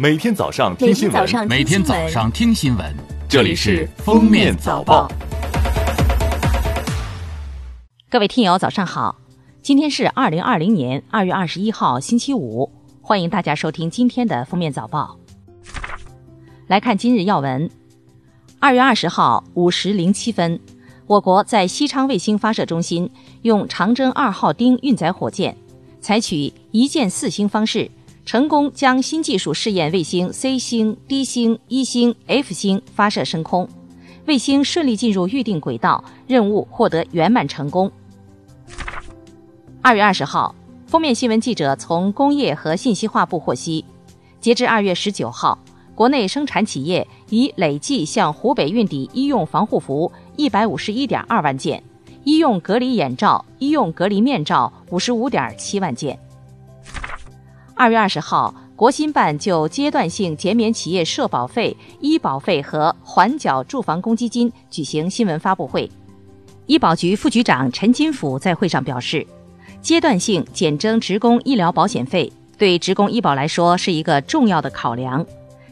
每天早上听新闻，每天早上听新闻，这里是《封面早报》。各位听友，早上好！今天是二零二零年二月二十一号，星期五。欢迎大家收听今天的《封面早报》。来看今日要闻：二月二十号五时零七分，我国在西昌卫星发射中心用长征二号丁运载火箭，采取一箭四星方式。成功将新技术试验卫星 C 星、D 星、一星、F 星发射升空，卫星顺利进入预定轨道，任务获得圆满成功。二月二十号，封面新闻记者从工业和信息化部获悉，截至二月十九号，国内生产企业已累计向湖北运抵医用防护服一百五十一点二万件，医用隔离眼罩、医用隔离面罩五十五点七万件。二月二十号，国新办就阶段性减免企业社保费、医保费和缓缴住房公积金举行新闻发布会。医保局副局长陈金甫在会上表示，阶段性减征职工医疗保险费对职工医保来说是一个重要的考量，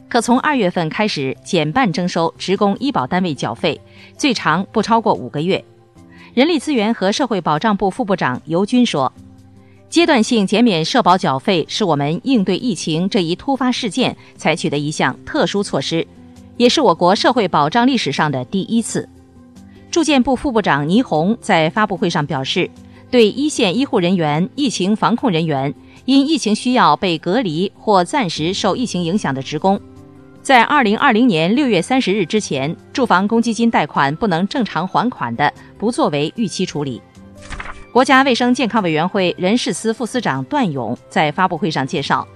可从二月份开始减半征收职工医保单位缴费，最长不超过五个月。人力资源和社会保障部副部长尤军说。阶段性减免社保缴费是我们应对疫情这一突发事件采取的一项特殊措施，也是我国社会保障历史上的第一次。住建部副部长倪虹在发布会上表示，对一线医护人员、疫情防控人员因疫情需要被隔离或暂时受疫情影响的职工，在二零二零年六月三十日之前，住房公积金贷款不能正常还款的，不作为逾期处理。国家卫生健康委员会人事司副司长段勇在发布会上介绍，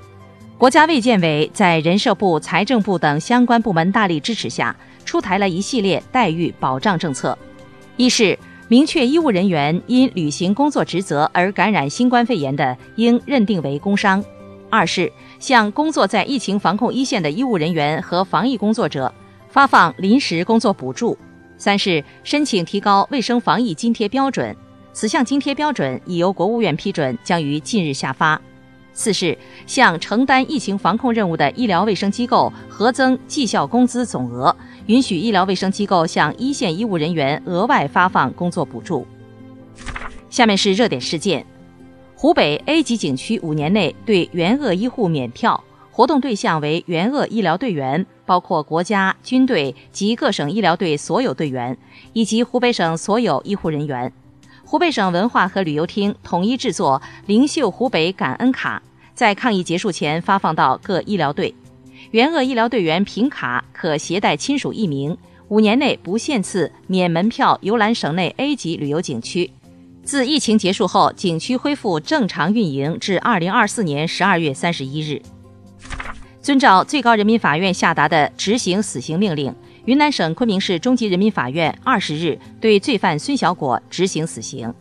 国家卫健委在人社部、财政部等相关部门大力支持下，出台了一系列待遇保障政策。一是明确医务人员因履行工作职责而感染新冠肺炎的，应认定为工伤；二是向工作在疫情防控一线的医务人员和防疫工作者发放临时工作补助；三是申请提高卫生防疫津贴标准。此项津贴标准已由国务院批准，将于近日下发。四是向承担疫情防控任务的医疗卫生机构核增绩效工资总额，允许医疗卫生机构向一线医务人员额外发放工作补助。下面是热点事件：湖北 A 级景区五年内对援鄂医护免票，活动对象为援鄂医疗队员，包括国家、军队及各省医疗队所有队员，以及湖北省所有医护人员。湖北省文化和旅游厅统一制作“灵秀湖北感恩卡”，在抗疫结束前发放到各医疗队。援鄂医疗队员凭卡可携带亲属一名，五年内不限次免门票游览省内 A 级旅游景区。自疫情结束后，景区恢复正常运营至二零二四年十二月三十一日。遵照最高人民法院下达的执行死刑命令。云南省昆明市中级人民法院二十日对罪犯孙小果执行死刑。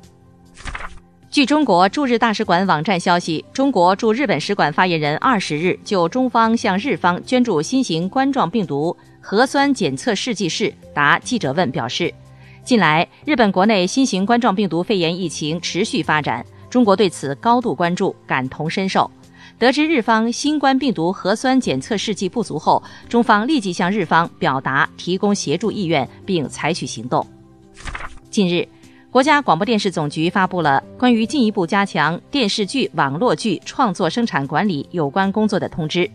据中国驻日大使馆网站消息，中国驻日本使馆发言人二十日就中方向日方捐助新型冠状病毒核酸检测试剂室答记者问表示，近来日本国内新型冠状病毒肺炎疫情持续发展，中国对此高度关注，感同身受。得知日方新冠病毒核酸检测试剂不足后，中方立即向日方表达提供协助意愿，并采取行动。近日，国家广播电视总局发布了关于进一步加强电视剧、网络剧创作生产管理有关工作的通知。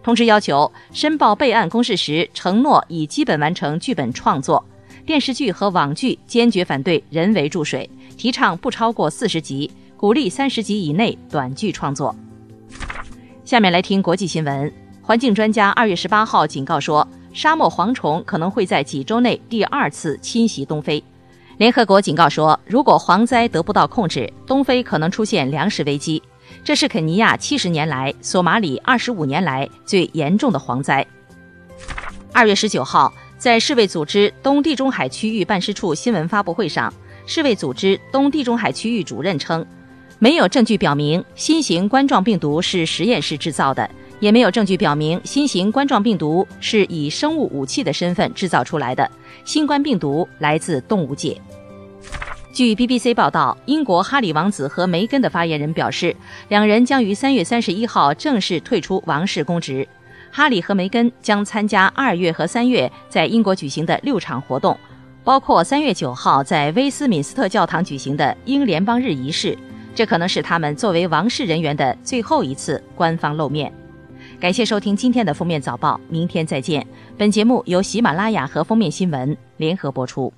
通知要求，申报备案公示时承诺已基本完成剧本创作。电视剧和网剧坚决反对人为注水，提倡不超过四十集，鼓励三十集以内短剧创作。下面来听国际新闻。环境专家二月十八号警告说，沙漠蝗虫可能会在几周内第二次侵袭东非。联合国警告说，如果蝗灾得不到控制，东非可能出现粮食危机。这是肯尼亚七十年来、索马里二十五年来最严重的蝗灾。二月十九号，在世卫组织东地中海区域办事处新闻发布会上，世卫组织东地中海区域主任称。没有证据表明新型冠状病毒是实验室制造的，也没有证据表明新型冠状病毒是以生物武器的身份制造出来的。新冠病毒来自动物界。据 BBC 报道，英国哈里王子和梅根的发言人表示，两人将于三月三十一号正式退出王室公职。哈里和梅根将参加二月和三月在英国举行的六场活动，包括三月九号在威斯敏斯特教堂举行的英联邦日仪式。这可能是他们作为王室人员的最后一次官方露面。感谢收听今天的封面早报，明天再见。本节目由喜马拉雅和封面新闻联合播出。